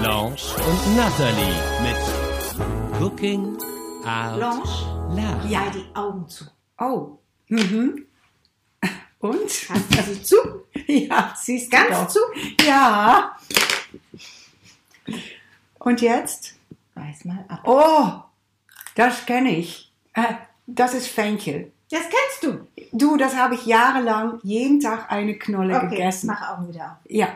Blanche und Natalie mit Cooking Out Blanche? Loud. Ja, die Augen zu. Oh. Mhm. Und? Hast du sie zu? Ja, siehst du Ganz doch. zu? Ja. Und jetzt? Weiß mal ab. Oh, das kenne ich. Äh, Das ist Fenchel. Das kennst du. Du, das habe ich jahrelang jeden Tag eine Knolle Okay, gegessen. mach Augen wieder auf. Ja.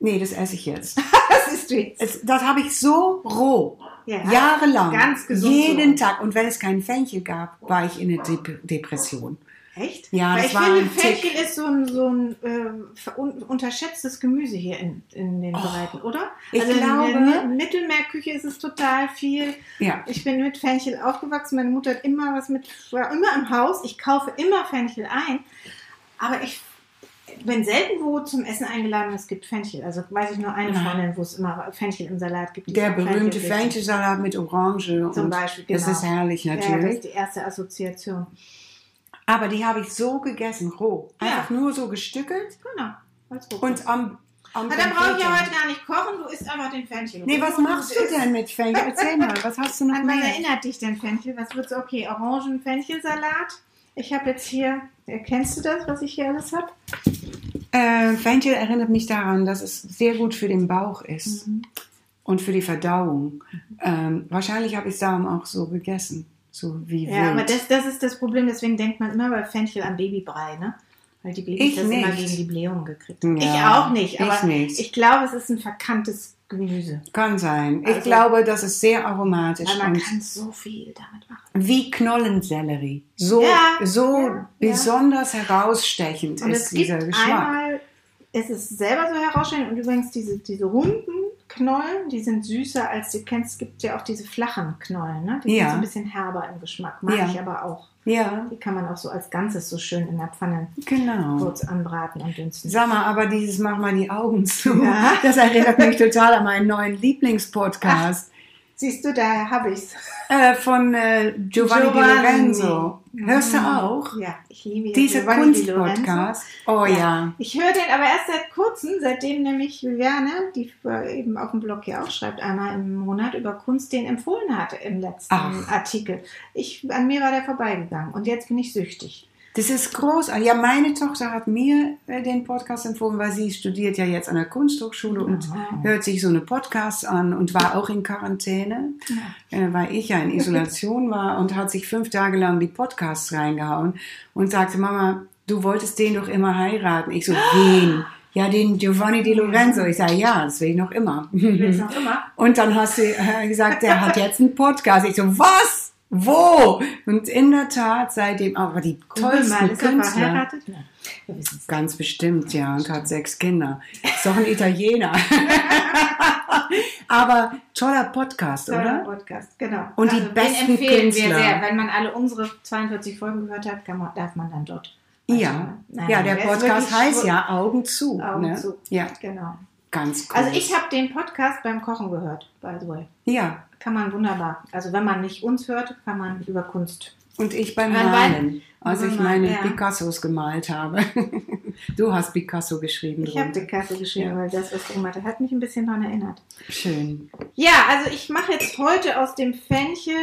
Nee, das esse ich jetzt. Das ist jetzt. Es, das habe ich so roh. Ja. Jahrelang. Ganz gesund Jeden so. Tag. Und wenn es keinen Fenchel gab, war ich in eine Dep Depression. Echt? Ja, Weil das ich war finde, Tick. Fenchel ist so ein, so ein äh, un unterschätztes Gemüse hier in, in den Breiten, oder? Oh, ich also glaube- in der Mi- Mittelmeerküche ist es total viel. Ja. Ich bin mit Fenchel aufgewachsen. Meine Mutter hat immer was mit, war immer im Haus. Ich kaufe immer Fenchel ein. Aber ich bin selten wo zum Essen eingeladen, es gibt Fenchel. Also weiß ich nur eine Nein. Freundin, wo es immer Fenchel im Salat gibt. Der berühmte. Fenchelsalat mit Orange. Zum und Beispiel, Das genau. ist herrlich Ja, das natürlich. ist die erste Assoziation. Aber die habe ich so gegessen, roh. Ja. Einfach nur so gestückelt. Genau. Und am, am Na, dann brauche ich ja heute gar nicht kochen, du isst einfach den Fenchel. Nee, was machst du denn mit Fenchel? Erzähl mal, was hast du noch An was mehr? erinnert dich denn Fenchel? Was wird's? Okay, Orangen-Fenchelsalat. Ich habe jetzt hier, erkennst du das, was ich hier alles habe? Äh, Fenchel erinnert mich daran, dass es sehr gut für den Bauch ist Mhm. und für die Verdauung. Ähm, wahrscheinlich habe ich es darum auch so gegessen. So wie Ja, wild. aber das, das ist das Problem, deswegen denkt man immer bei Fenchel an Babybrei, ne? Weil die Babys Ich das immer nicht. gegen die Blähung gekriegt Ja, haben. ich auch nicht, ich aber nicht. ich glaube, es ist ein verkanntes Gemüse. Kann sein. Ich Also- glaube, das ist sehr aromatisch Weil man kann so viel damit machen. wie Knollensellerie. So, Ja, so ja, besonders herausstechend Und ist es gibt dieser Geschmack. einmal, es ist selber so herausstechend und übrigens diese, diese runden Knollen, die sind süßer als du kennst. Es gibt ja auch diese flachen Knollen, ne? Die Ja. sind so ein bisschen herber im Geschmack. Mag Ja. ich aber auch. Ja, Die kann man auch so als Ganzes so schön in der Pfanne genau. kurz anbraten und dünsten. Sag mal, aber dieses Mach mal die Augen zu. Ja. Das erinnert mich total an meinen neuen Lieblingspodcast Siehst du, daher habe ich's. äh, von äh, Giovanni, Di Lorenzo. Hörst du Mhm. auch? Ja, ich liebe ja Dieser Giovanni Di. Kunstpodcast. Oh ja. Ich höre den aber erst seit kurzem, seitdem nämlich Juliane, die eben auf dem Blog hier auch schreibt, einmal im Monat über Kunst, den empfohlen hatte im letzten Ach. Artikel. Ich, an mir war der vorbeigegangen und jetzt bin ich süchtig. Das ist großartig. Ja, meine Tochter hat mir äh, den Podcast empfohlen, weil sie studiert ja jetzt an der Kunsthochschule und Ah. hört sich so eine Podcast an und war auch in Quarantäne, äh, weil ich ja in Isolation war und hat sich fünf Tage lang die Podcasts reingehauen und sagte, Mama, du wolltest den doch immer heiraten. Ich so, wen? Ja, den Giovanni Di Lorenzo. Ich sage, ja, das will ich noch immer. Willst du noch immer? Und dann hast du äh, gesagt, der hat jetzt einen Podcast. Ich so, was? Wo? Und in der Tat, seitdem, aber die tollsten mal, ist er Künstler. verheiratet? Ja. Ganz bestimmt, ja, und hat sechs Kinder. Ist doch ein Italiener. Aber toller Podcast, Toller oder? Podcast, genau. Und die den besten empfehlen Künstler. wir sehr. Wenn man alle unsere 42 Folgen gehört hat, kann man, darf man dann dort. Ja, Nein, ja, nein, der Podcast heißt ja Augen zu. Augen ne? zu. Ja, Genau. ganz cool. Also ich habe den Podcast beim Kochen gehört, by the way. Ja, Kann man wunderbar. Also wenn man nicht uns hört, kann man über Kunst. und ich beim Malen, als beim ich meine ja. Picassos gemalt habe. Du hast Picasso geschrieben. Ich habe. Picasso geschrieben, Ja. weil das, was du gemacht hast, hat mich ein bisschen daran erinnert. Schön. Ja, also ich mache jetzt heute aus dem Fenchel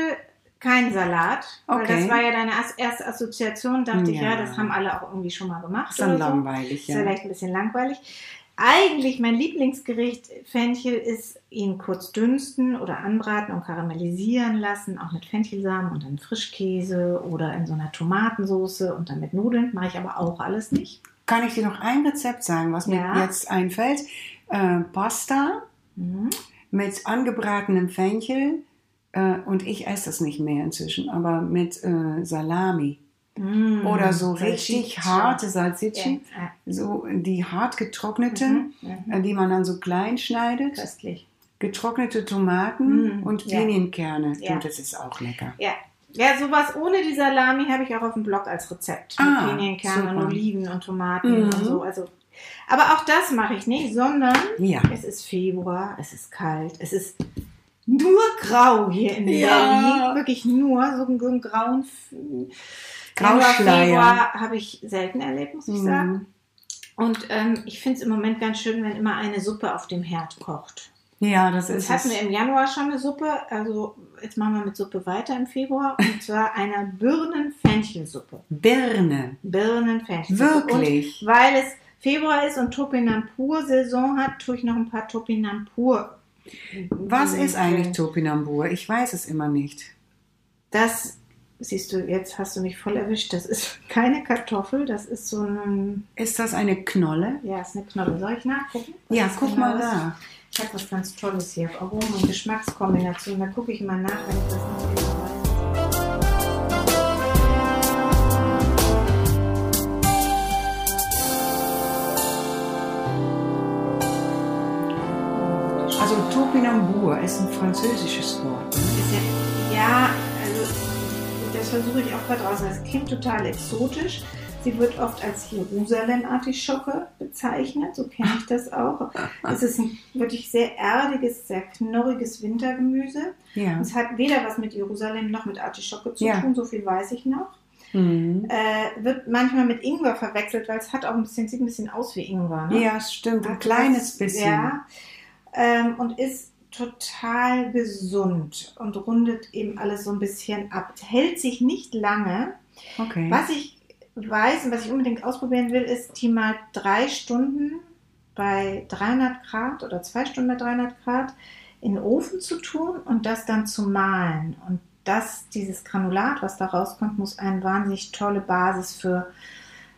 keinen Salat, weil Okay. das war ja deine erste Assoziation. Dachte ich, Ja. ja, das haben alle auch irgendwie schon mal gemacht. Ist dann so. langweilig, Ist ja. vielleicht ein bisschen langweilig. Eigentlich mein Lieblingsgericht Fenchel ist ihn kurz dünsten oder anbraten und karamellisieren lassen, auch mit Fenchelsamen und dann Frischkäse oder in so einer Tomatensoße und dann mit Nudeln. Mache ich aber auch alles nicht. Kann ich dir noch ein Rezept sagen, was Ja. mir jetzt einfällt? Äh, Pasta Mhm. mit angebratenem Fenchel äh, und ich esse das nicht mehr inzwischen, aber mit äh, Salami Mm, oder so richtig harte Salsicci, Ja, so die hart getrockneten, Mhm, mhm. äh, die man dann so klein schneidet. köstlich. getrocknete Tomaten Mm, und ja. Pinienkerne. Ja. Du, das ist auch lecker. Ja. Ja, sowas ohne die Salami habe ich auch auf dem Blog als Rezept. Ah, mit Pinienkerne und. Oliven und Tomaten Mhm. und so. Also, aber auch das mache ich nicht, sondern Ja. es ist Februar, es ist kalt, es ist nur grau hier in Ja. Berlin. Wirklich nur so einen, grauen Januar, Grauschleier. Februar habe ich selten erlebt, muss ich Mhm. sagen. Und ähm, ich finde es im Moment ganz schön, wenn immer eine Suppe auf dem Herd kocht. Ja, das Jetzt ist hatten es. wir im Januar schon eine Suppe, also jetzt machen wir mit Suppe weiter im Februar und zwar eine Birnen-Fenchelsuppe. Birne. Birnen-Fenchelsuppe. Wirklich? Und weil es Februar ist und Topinambur-Saison hat, tue ich noch ein paar Topinambur. Was ist eigentlich Topinambur? Ich weiß es immer nicht. Das, siehst du, jetzt hast du mich voll erwischt. Das ist keine Kartoffel, das ist so ein, Ist das eine Knolle? ja, ist eine Knolle. Soll ich nachgucken? Was Ja, guck mal nach. Ich habe was ganz Tolles hier auf Aromen- und Geschmackskombination. Da gucke ich mal nach, wenn ich das nicht genau weiß. Also Topinambur ist ein französisches Wort. ne? Ja, das versuche ich auch gerade raus. Das klingt total exotisch. Sie wird oft als Jerusalem-Artischocke bezeichnet, so kenne ich das auch. Es ist ein wirklich sehr erdiges, sehr knorriges Wintergemüse. Ja. Es hat weder was mit Jerusalem noch mit Artischocke zu Ja. tun, so viel weiß ich noch. Mhm. Äh, wird manchmal mit Ingwer verwechselt, weil es hat auch ein bisschen, sieht ein bisschen aus wie Ingwer. Ne? Ja, stimmt. Ein Hat kleines bisschen. Ja. Ähm, und ist total gesund und rundet eben alles so ein bisschen ab. Hält sich nicht lange. Okay. Was ich weiß und was ich unbedingt ausprobieren will, ist die mal drei Stunden bei 300 Grad oder zwei Stunden bei 300 Grad in den Ofen zu tun und das dann zu mahlen. Und das, dieses Granulat, was da rauskommt, muss eine wahnsinnig tolle Basis für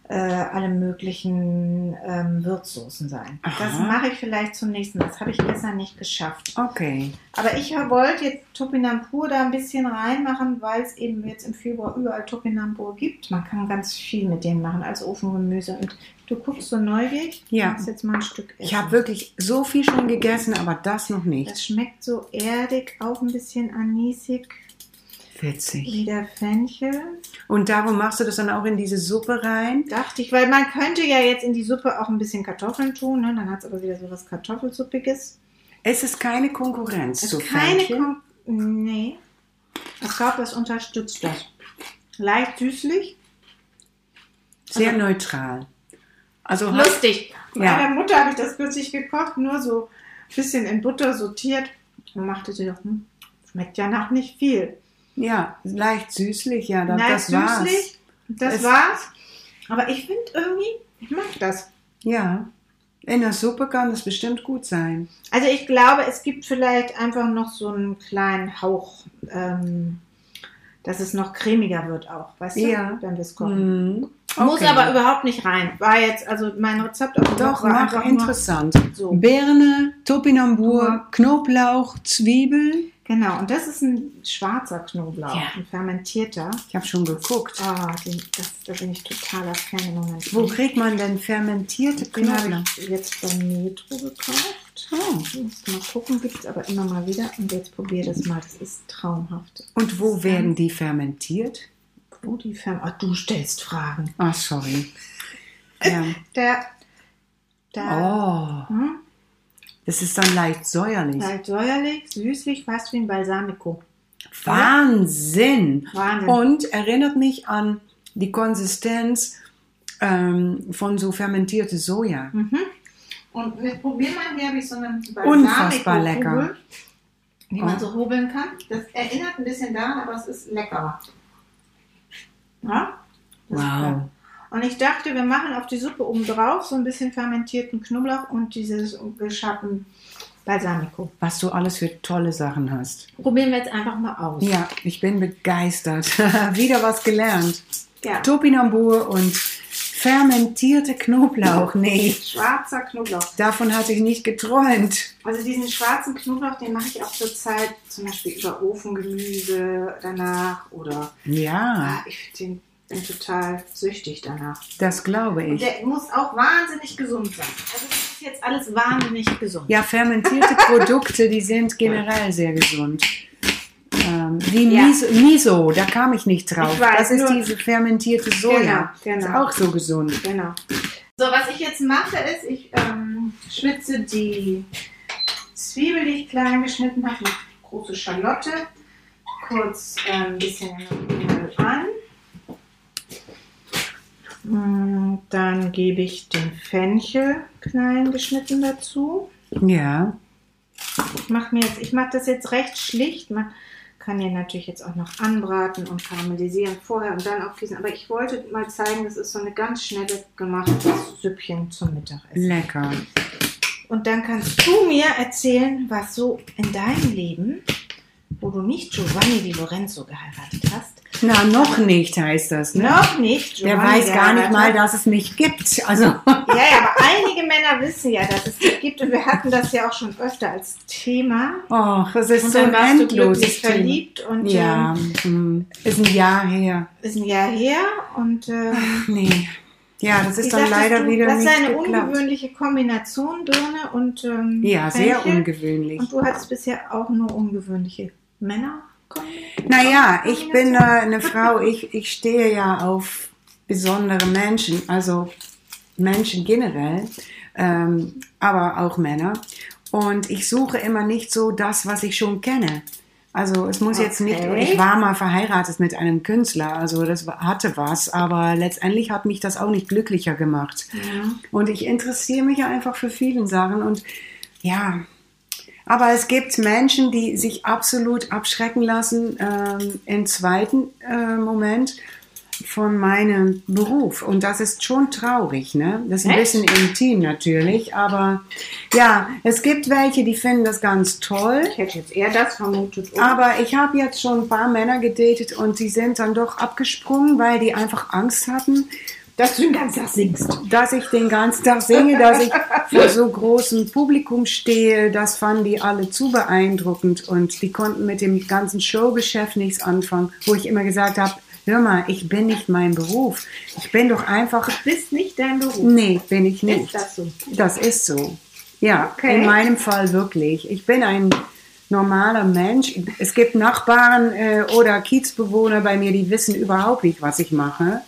äh, alle möglichen ähm, Würzsoßen sein. Aha. Das mache ich vielleicht zum nächsten Mal. Das habe ich gestern nicht geschafft. Okay. Aber ich wollte jetzt Topinambur da ein bisschen reinmachen, weil es eben jetzt im Februar überall Topinambur gibt. Man kann ganz viel mit denen machen als Ofengemüse. Und du guckst so neugierig. Ja. Du jetzt mal ein Stück essen. Ich habe wirklich so viel schon gegessen, aber das noch nicht. Das schmeckt so erdig, auch ein bisschen anisig, Witzig. wie der Fenchel. Und darum machst du das dann auch in diese Suppe rein? Dachte ich, weil man könnte ja jetzt in die Suppe auch ein bisschen Kartoffeln tun. Ne? Dann hat es aber wieder so was Kartoffelsuppiges. Es ist keine Konkurrenz Es zu ist keine Fenchel. Kon Nee. Ich glaube, das unterstützt das. Leicht süßlich. Sehr neutral. Also Lustig. Bei Ja. meiner Mutter habe ich das kürzlich gekocht, nur so ein bisschen in Butter sortiert und machte sie doch, hm, schmeckt ja nach nicht viel. Ja, leicht süßlich, ja, das, Nein, das war's. süßlich, das Es- war's. Aber ich finde irgendwie, ich mag das. Ja. In der Suppe kann das bestimmt gut sein. Also ich glaube, es gibt vielleicht einfach noch so einen kleinen Hauch, ähm, dass es noch cremiger wird auch, weißt du, Ja. wenn wir es kochen. Mhm. Muss Okay. aber überhaupt nicht rein. War jetzt, also mein Rezept dem Doch, war mach interessant. so. Birne, Topinambur, Ja. Knoblauch, Zwiebel. Genau, und das ist ein schwarzer Knoblauch, Ja. ein fermentierter. Ich habe schon geguckt. Ah, den, das, da bin ich totaler Fan im Moment. Wo kriegt man denn fermentierte den habe Knoblauch? ich jetzt bei Metro gekauft. Oh. Mal gucken, gibt es aber immer mal wieder. Und jetzt probiere das mal, das ist traumhaft. Und wo werden die fermentiert? Wo die Firma. Ach, du stellst Fragen. Ah, sorry. Ja. Der, der, Oh, hm, das ist dann leicht säuerlich. leicht säuerlich, süßlich, fast wie ein Balsamico. Wahnsinn! Wahnsinn. Und erinnert mich an die Konsistenz ähm, von so fermentierte Soja. Mhm. Und jetzt probieren wir, hier ich so eine Unfassbar lecker. Die man Oh. so hobeln kann. Das erinnert ein bisschen daran, aber es ist lecker. Ja? Ist Wow. lecker. Und ich dachte, wir machen auf die Suppe oben drauf so ein bisschen fermentierten Knoblauch und dieses geschatten Balsamico. Was du alles für tolle Sachen hast. Probieren wir jetzt einfach mal aus. Ja, ich bin begeistert. Wieder was gelernt. Ja. Topinambur und fermentierte Knoblauch. Nee, Schwarzer Knoblauch. davon hatte ich nicht geträumt. Also diesen schwarzen Knoblauch, den mache ich auch zurzeit zum Beispiel über Ofengemüse danach oder Ja, ah, ich finde den bin total süchtig danach. Das glaube ich. Der muss auch wahnsinnig gesund sein. Also das ist jetzt alles wahnsinnig gesund. Ja, fermentierte Produkte, die sind generell sehr gesund. Ähm, wie Ja. Miso, Miso, da kam ich nicht drauf. Ich weiß, das ist nur- diese fermentierte Soja. Genau, genau. Ist auch so gesund. Genau. So, was ich jetzt mache, ist, ich ähm, schwitze die Zwiebel, die ich klein geschnitten habe, eine große Schalotte, kurz ähm, ein bisschen in Öl an. Mm, Dann gebe ich den Fenchel klein geschnitten dazu. Ja. Ich mache mir jetzt, ich mache das jetzt recht schlicht. Man kann ja natürlich jetzt auch noch anbraten und karamellisieren vorher und dann aufgießen. Aber ich wollte mal zeigen, das ist so eine ganz schnelle gemachtes Süppchen zum Mittagessen. Lecker. Und dann kannst du mir erzählen, was so in deinem Leben, wo du nicht Giovanni Di Lorenzo geheiratet hast, Na, noch nicht heißt das, ne? noch nicht. Der Giovanni weiß gar nicht mal, dass es mich gibt. Also, Ja, ja, aber einige Männer wissen ja, dass es dich gibt und wir hatten das ja auch schon öfter als Thema. oh, das ist Und so dann warst du glücklich Thema. verliebt und Ja, ähm, hm, ist ein Jahr her. ist ein Jahr her und ähm, Nee. Ja, das ist wie dann leider du, wieder das ist nicht eine geklappt. ungewöhnliche Kombination Birne und ähm, Ja, sehr Fenchel. ungewöhnlich. Und du hattest bisher auch nur ungewöhnliche Männer. Naja, ich bin äh, eine Frau, ich, ich stehe ja auf besondere Menschen, also Menschen generell, ähm, aber auch Männer. Und ich suche immer nicht so das, was ich schon kenne. Also es muss jetzt nicht, Okay. ich war mal verheiratet mit einem Künstler, also das hatte was, aber letztendlich hat mich das auch nicht glücklicher gemacht. Und ich interessiere mich einfach für viele Sachen und ja, aber es gibt Menschen, die sich absolut abschrecken lassen ähm, im zweiten äh, Moment von meinem Beruf. Und das ist schon traurig, ne? Das ist ein Echt? bisschen intim natürlich, aber ja, es gibt welche, die finden das ganz toll. Ich hätte jetzt eher das vermutet. oder? Aber ich habe jetzt schon ein paar Männer gedatet und die sind dann doch abgesprungen, weil die einfach Angst hatten, dass du den ganzen Tag singst. dass ich den ganzen Tag singe, dass ich vor so großem Publikum stehe. Das fanden die alle zu beeindruckend und die konnten mit dem ganzen Showgeschäft nichts anfangen, wo ich immer gesagt habe, hör mal, ich bin nicht mein Beruf. Ich bin doch einfach, Du bist nicht dein Beruf. nee, bin ich nicht. Ist das so? Das ist so. Ja, Okay. in meinem Fall wirklich. Ich bin ein normaler Mensch. Es gibt Nachbarn äh, oder Kiezbewohner bei mir, die wissen überhaupt nicht, was ich mache.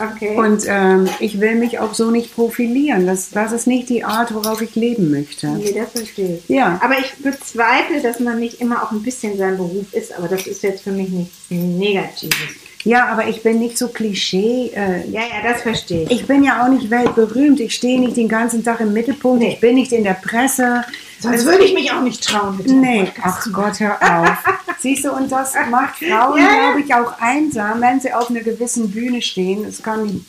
Okay. Und ähm, ich will mich auch so nicht profilieren. Das, das ist nicht die Art, worauf ich leben möchte. nee, das verstehe ich. Ja, Aber ich bezweifle, dass man nicht immer auch ein bisschen sein Beruf ist, aber das ist jetzt für mich nichts Negatives. ja, aber ich bin nicht so Klischee. Äh, Ja, ja, das verstehe ich. ich bin ja auch nicht weltberühmt. Ich stehe nicht den ganzen Tag im Mittelpunkt. Nee. Ich bin nicht in der Presse. Sonst würde ich mich auch nicht trauen mit Nee, ach Gott, hör auf. Siehst du, und das macht Frauen, Ja, glaube ich, auch einsam, wenn sie auf einer gewissen Bühne stehen. Es kann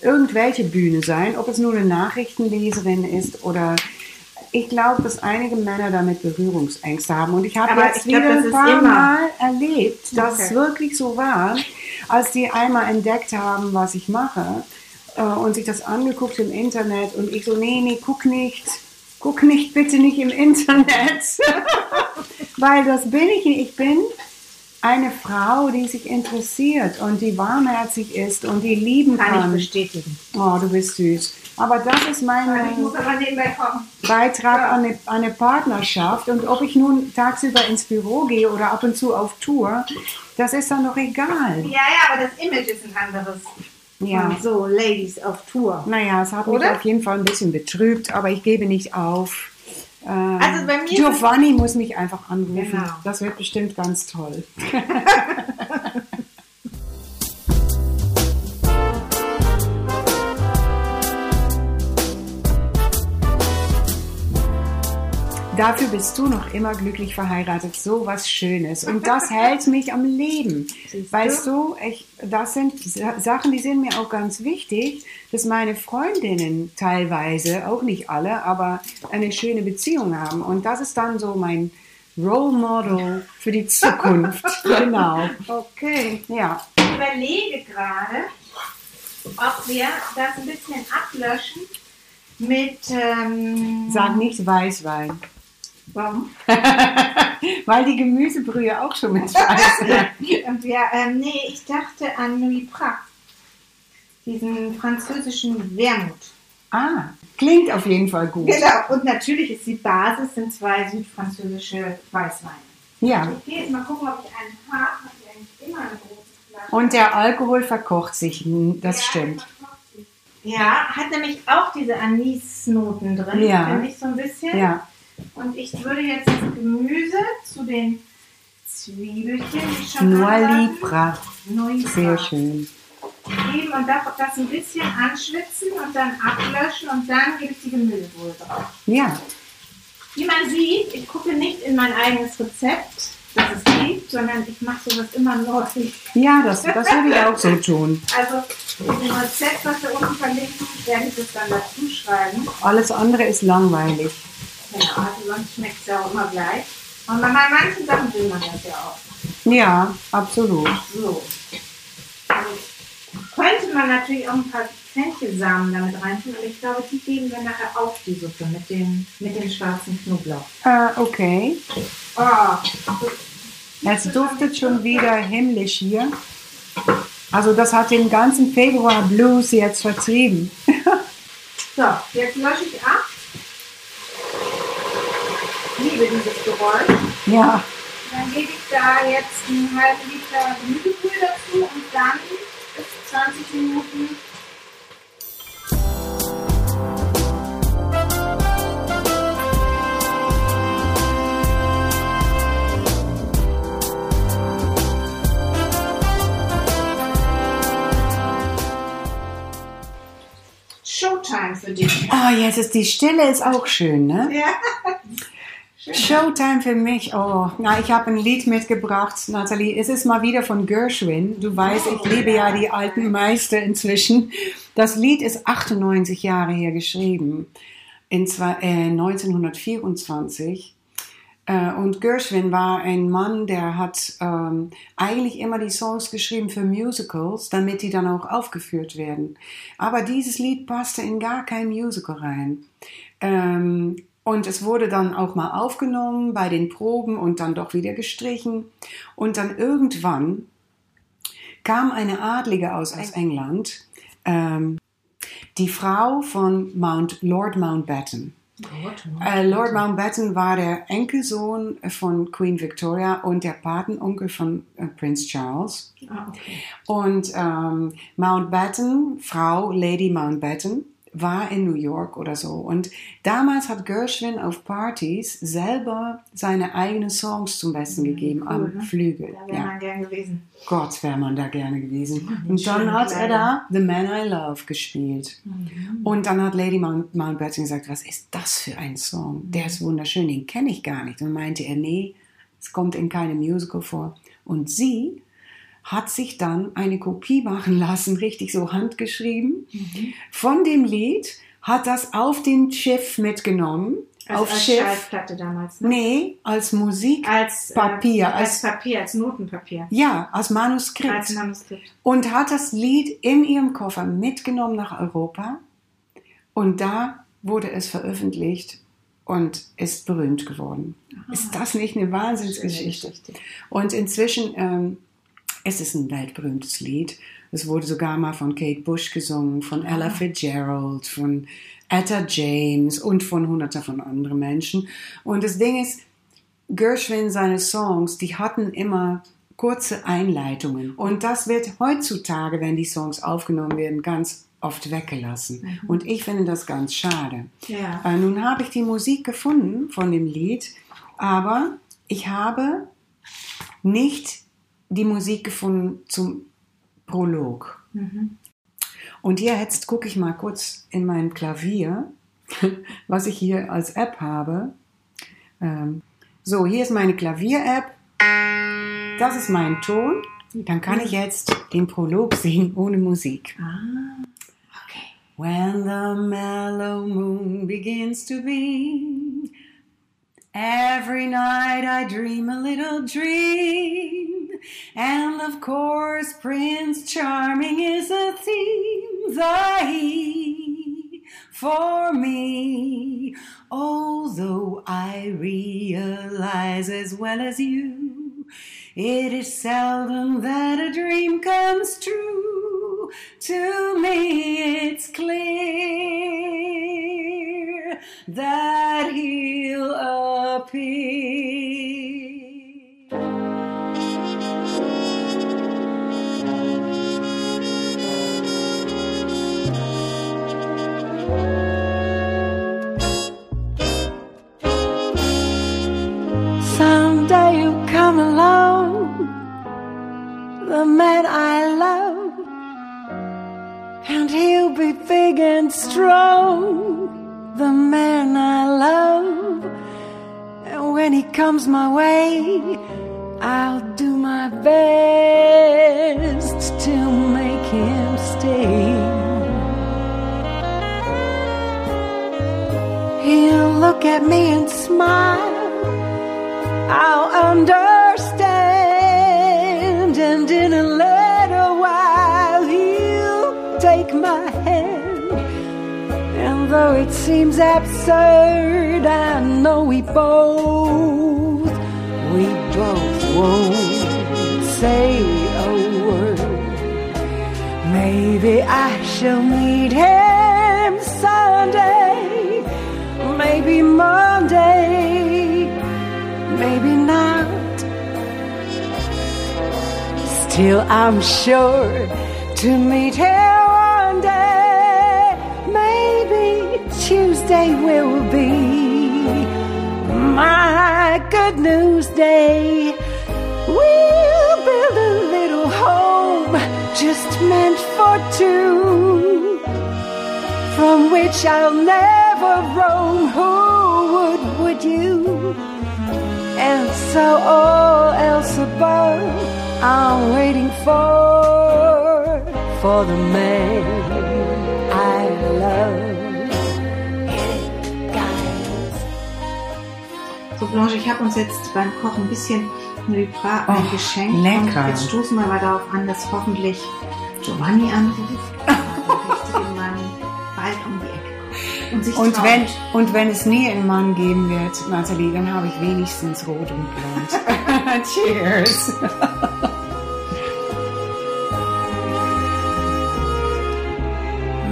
irgendwelche Bühne sein, ob es nur eine Nachrichtenleserin ist oder. Ich glaube, dass einige Männer damit Berührungsängste haben. Und ich habe jetzt ich wieder ein paar immer. Mal erlebt, dass Okay. es wirklich so war, als die einmal entdeckt haben, was ich mache äh, und sich das angeguckt im Internet und ich so, nee, nee, guck nicht, guck nicht, bitte nicht im Internet. Weil das bin ich nicht. Ich bin eine Frau, die sich interessiert und die warmherzig ist und die lieben Kann ich kann. bestätigen. Oh, du bist süß. Aber das ist mein Ich. Beitrag an eine, an eine Partnerschaft. Und ob ich nun tagsüber ins Büro gehe oder ab und zu auf Tour, das ist dann doch egal. Ja, ja, aber das Image ist ein anderes. Ja. So, Ladies auf Tour. Naja, es hat mich Oder? auf jeden Fall ein bisschen betrübt, aber ich gebe nicht auf. Ähm, Also bei mir Giovanni muss mich einfach anrufen. Genau. Das wird bestimmt ganz toll. Dafür bist du noch immer glücklich verheiratet. So was Schönes. Und das hält mich am Leben. Siehst? Weißt du, ich, das sind Sa- Sachen, die sind mir auch ganz wichtig, dass meine Freundinnen teilweise, auch nicht alle, aber eine schöne Beziehung haben. Und das ist dann so mein Role Model für die Zukunft. genau. Okay. Ja. Ich überlege gerade, ob wir das ein bisschen ablöschen mit. Ähm, Sag nicht Weißwein. Warum? Weil die Gemüsebrühe auch schon mit Weißwein. Und wir, ähm, nee, ich dachte an Louis Braque. diesen französischen Wermut. Ah, klingt auf jeden Fall gut. Genau, und natürlich ist die Basis sind zwei südfranzösische Weißweine. Ja. Ich gehe jetzt mal gucken, ob ich einen habe. Ich eigentlich immer eine große Flasche. Und der Alkohol verkocht sich, hm, das Ja, stimmt. Ja, hat nämlich auch diese Anisnoten drin, Ja. finde ich so ein bisschen. Ja, Und ich würde jetzt das Gemüse zu den Zwiebelchen, die schon anbraten, Libra. Sehr schön. geben und das, das ein bisschen anschwitzen und dann ablöschen und dann gebe ich die Gemüsebrühe drauf. Ja, Wie man sieht, ich gucke nicht in mein eigenes Rezept, das es gibt, sondern ich mache sowas immer neu. ja das, das würde ich auch so tun. Also in dem Rezept, was wir unten verlinken, werde ich das dann dazu schreiben. Alles andere ist langweilig. Genau, also sonst schmeckt es ja auch immer gleich. Und bei manchen Sachen will man das ja auch. Ja, absolut. So. Also, könnte man natürlich auch ein paar Fenchelsamen damit reintun, aber ich glaube, die geben wir nachher auf die Suppe mit dem, mit dem schwarzen Knoblauch. Äh, okay. Oh, Es duftet schon wieder himmlisch hier. Also das hat den ganzen Februar Blues jetzt vertrieben. so, jetzt lösche ich ab. Dieses Geräusch. Ja, Dann gebe ich da jetzt einen halben Liter Gemüsebrühe dazu und dann bis 20 Minuten Showtime für dich. oh, jetzt ist die Stille ist auch schön, ne? Ja. Showtime für mich. Oh, na, ich habe ein Lied mitgebracht, Nathalie. Es ist mal wieder von Gershwin. Du weißt, ich liebe ja die alten Meister inzwischen. Das Lied ist 98 Jahre her geschrieben, in zwei, äh, 1924. Äh, und Gershwin war ein Mann, der hat ähm, eigentlich immer die Songs geschrieben für Musicals, damit die dann auch aufgeführt werden. Aber dieses Lied passte in gar kein Musical rein. Ähm, und es wurde dann auch mal aufgenommen bei den Proben und dann doch wieder gestrichen. Und dann irgendwann kam eine Adlige aus, aus England, ähm, die Frau von Mount, Lord Mountbatten. Äh, Lord Mountbatten war der Enkelsohn von Queen Victoria und der Patenonkel von äh, Prince Charles. Ah, okay. Und ähm, Mountbatten, Frau Lady Mountbatten, war in New York oder so. Und damals hat Gershwin auf Partys selber seine eigenen Songs zum Besten gegeben am cool, ne? Flügel. Da wäre man gern gewesen. Gott, wäre man da gerne gewesen. Und dann hat er da The Man I Love gespielt. Und dann hat Lady Mount, Mountbatten gesagt, was ist das für ein Song? Der ist wunderschön, den kenne ich gar nicht. Und meinte er, nee, es kommt in keinem Musical vor. Und sie hat sich dann eine Kopie machen lassen, richtig so handgeschrieben, von dem Lied, hat das auf dem Schiff mitgenommen, Also auf als Schiff. Schallplatte damals. Ne? Nee, als Musik, Als äh, Papier, als, als- Papier, als Notenpapier. ja, als Manuskript. Als Manuskript. und hat das Lied in ihrem Koffer mitgenommen nach Europa und da wurde es veröffentlicht und ist berühmt geworden. ist das nicht eine Wahnsinnsgeschichte? Und inzwischen ähm, es ist ein weltberühmtes Lied. Es wurde sogar mal von Kate Bush gesungen, von Ella Fitzgerald, von Etta James und von hunderten von anderen Menschen. Und das Ding ist, Gershwin, seine Songs, die hatten immer kurze Einleitungen. Und das wird heutzutage, wenn die Songs aufgenommen werden, ganz oft weggelassen. Und ich finde das ganz schade. Ja. Äh, nun habe ich die Musik gefunden von dem Lied, aber ich habe nicht die Musik gefunden zum Prolog. Und jetzt gucke ich mal kurz in mein Klavier, was ich hier als App habe. Ähm, so, hier ist meine Klavier-App. Das ist mein Ton. Dann kann ich jetzt den Prolog singen ohne Musik. Ah, okay. When the mellow moon begins to beam, every night I dream a little dream. And of course, Prince Charming is a theme, the he for me. Although I realize as well as you, it is seldom that a dream comes true. To me, it's clear that he'll appear. Be big and strong, the man I love. And when he comes my way, I'll do my best to make him stay. He'll look at me and smile. I'll understand, take my hand. And though it seems absurd, I know we both, we both won't say a word. Maybe I shall meet him Sunday, maybe Monday maybe not. Still, I'm sure to meet him Tuesday will be my good news day. We'll build a little home just meant for two, from which I'll never roam. Who would, would you? And so all else above, I'm waiting for, for the man I love. So, Blanche, ich habe uns jetzt beim Kochen ein bisschen Nubra Oh, eingeschenkt. lecker. Und jetzt stoßen wir mal darauf an, dass hoffentlich Giovanni anruft. Der richtige Mann bald um die Ecke kommt. Und sich Und traut. wenn, und wenn es nie einen Mann geben wird, Nathalie, dann habe ich wenigstens rot und blond. Cheers.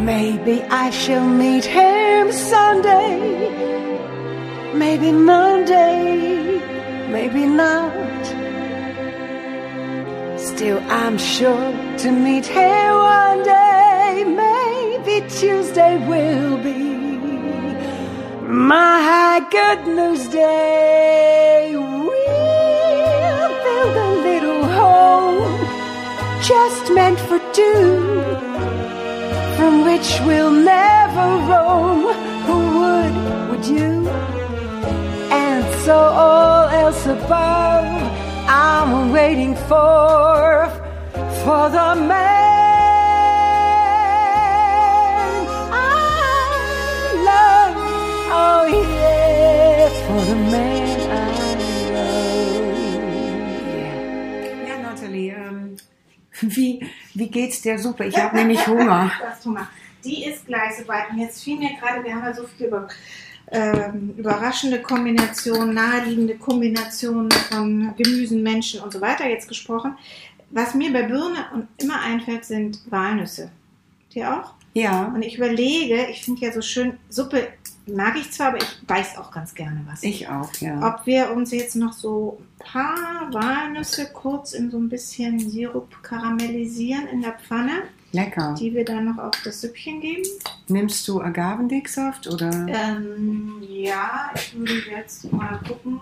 Maybe I shall meet him Sunday, maybe Monday, maybe not. Still, I'm sure to meet him one day, maybe Tuesday will be my good news day. We'll build a little home just meant for two from which we'll never roam. Who would, would you? So all else above, I'm waiting for, for the man I love. Oh yeah, for the man I love. Ja, Nathalie, ähm, wie, wie geht's der Suppe? Ich habe nämlich Hunger. Das Hunger. Die ist gleich soweit. Und jetzt fiel mir gerade, wir haben ja so viel über ähm, überraschende Kombinationen, naheliegende Kombinationen von Gemüsen, Menschen und so weiter jetzt gesprochen. Was mir bei Birne und immer einfällt, sind Walnüsse. Dir auch? Ja, Und ich überlege, ich finde ja so schön, Suppe mag ich zwar, aber ich beiß auch ganz gerne was. ich auch, ja. Ob wir uns jetzt noch so ein paar Walnüsse kurz in so ein bisschen Sirup karamellisieren in der Pfanne, Lecker. die wir dann noch auf das Süppchen geben. Nimmst du Agavendicksaft oder? Ähm, ja, ich würde jetzt mal gucken.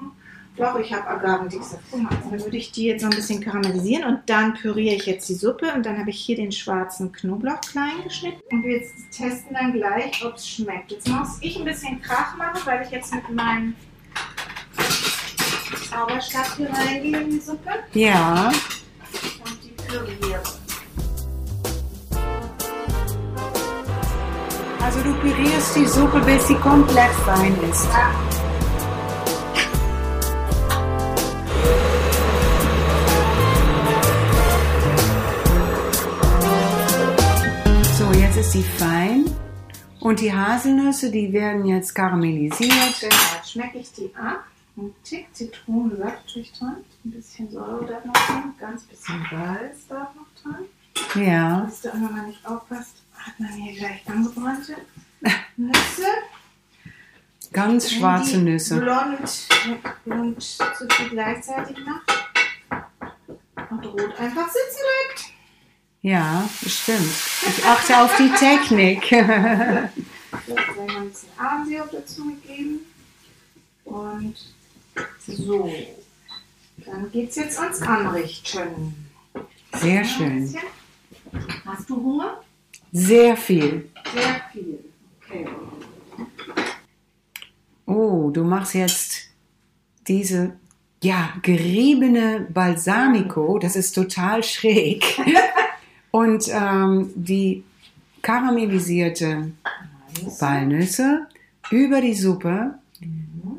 Doch, ich habe Agavendicksaft. Guck mal, also dann würde ich die jetzt noch ein bisschen karamellisieren und dann püriere ich jetzt die Suppe und dann habe ich hier den schwarzen Knoblauch klein geschnitten und wir testen dann gleich, ob es schmeckt. Jetzt muss ich ein bisschen Krach machen, weil ich jetzt mit meinem Zauberstab hier reingehe in die Suppe Ja. Also du pürierst die Suppe, bis sie komplett fein ist. So, jetzt ist sie fein. Und die Haselnüsse, die werden jetzt karamellisiert. Genau, jetzt schmecke ich die ab. Ein Tick Zitronensaft tue ich dran. Ein bisschen Säure darf noch dran. Ganz bisschen Salz darf noch dran. Ja. Dass du immer mal nicht aufpasst, hat man hier gleich angebrannte Nüsse. Ganz schwarze Nüsse. Blond und so viel gleichzeitig macht. Und rot einfach sitzen bleibt. Ja, stimmt. Ich achte auf die Technik. Gleich mal ein bisschen Ahornsirup dazu gegeben. Und so. Dann geht es jetzt ans Anrichten. Sehr schön. Hast du Hunger? Sehr viel. Sehr viel. Okay. Oh, du machst jetzt diese, ja, geriebene Balsamico. Das ist total schräg. Und ähm, die karamellisierte Walnüsse über die Suppe.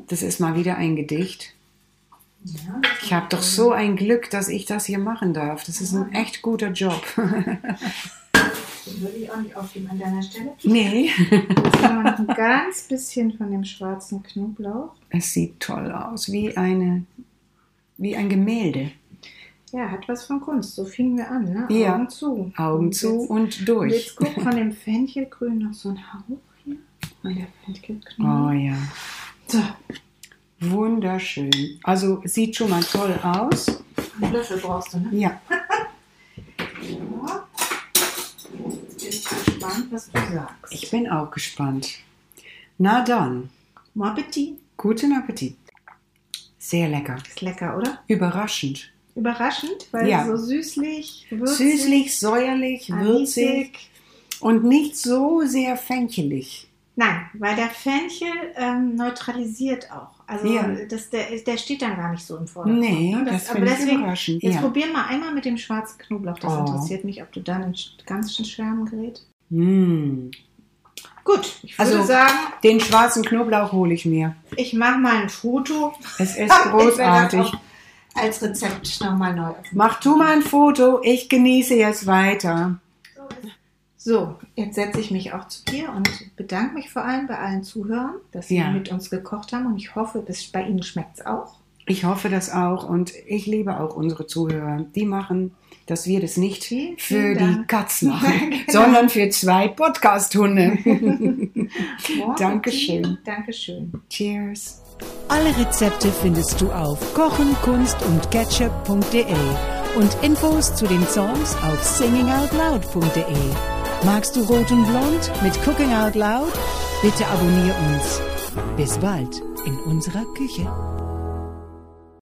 Das ist mal wieder ein Gedicht. Ich habe doch so ein Glück, dass ich das hier machen darf. Das ist ein echt guter Job. das würde ich auch nicht aufgeben an deiner Stelle. nee. Jetzt haben wir noch ein ganz bisschen von dem schwarzen Knoblauch. Es sieht toll aus, wie eine, wie ein Gemälde. Ja, hat was von Kunst. So fingen wir an, ne? Ja. Augen zu. Augen Und zu Jetzt, und und durch. jetzt guck von dem Fenchelgrün noch so ein Hauch hier. Und der Oh Fenchelknoblauch. ja, So, wunderschön. Also sieht schon mal toll aus. einen Löffel brauchst du, ne? Ja. Jetzt bin ich gespannt, was du sagst. ich bin auch gespannt. Na dann, Bon Appetit. guten Appetit. Sehr lecker. Ist lecker, oder? Überraschend. Überraschend, weil Ja. so süßlich, würzig, Süßlich, säuerlich, würzig und nicht so sehr fenchelig. Nein, weil der Fenchel ähm, neutralisiert auch. Also Ja. das, der, der steht dann gar nicht so im Vordergrund. Nee, ne? das aber deswegen, überraschend. Jetzt Ja. probier mal einmal mit dem schwarzen Knoblauch. Das Oh. interessiert mich, ob du dann in ganzen Schwärmen gerät. Mm. Gut, ich würde Also- sagen, Den schwarzen Knoblauch hole ich mir. ich mache mal ein Foto. Es ist großartig. als Rezept nochmal neu. Mach du mal ein Foto, ich genieße jetzt weiter. So, jetzt setze ich mich auch zu dir und bedanke mich vor allem bei allen Zuhörern, dass sie Ja. mit uns gekocht haben und ich hoffe, bis bei Ihnen schmeckt es auch. Ich hoffe das auch und ich liebe auch unsere Zuhörer. Die machen, dass wir das nicht Vielen, für vielen die Dank. Katz machen, Genau. sondern für zwei Podcast-Hunde. Dankeschön. Dankeschön. Cheers. Alle Rezepte findest du auf kochen, kunst und ketchup.de und Infos zu den Songs auf singingoutloud.de. Magst du Rot und Blond mit Cooking Out Loud? Bitte abonnier uns. Bis bald in unserer Küche.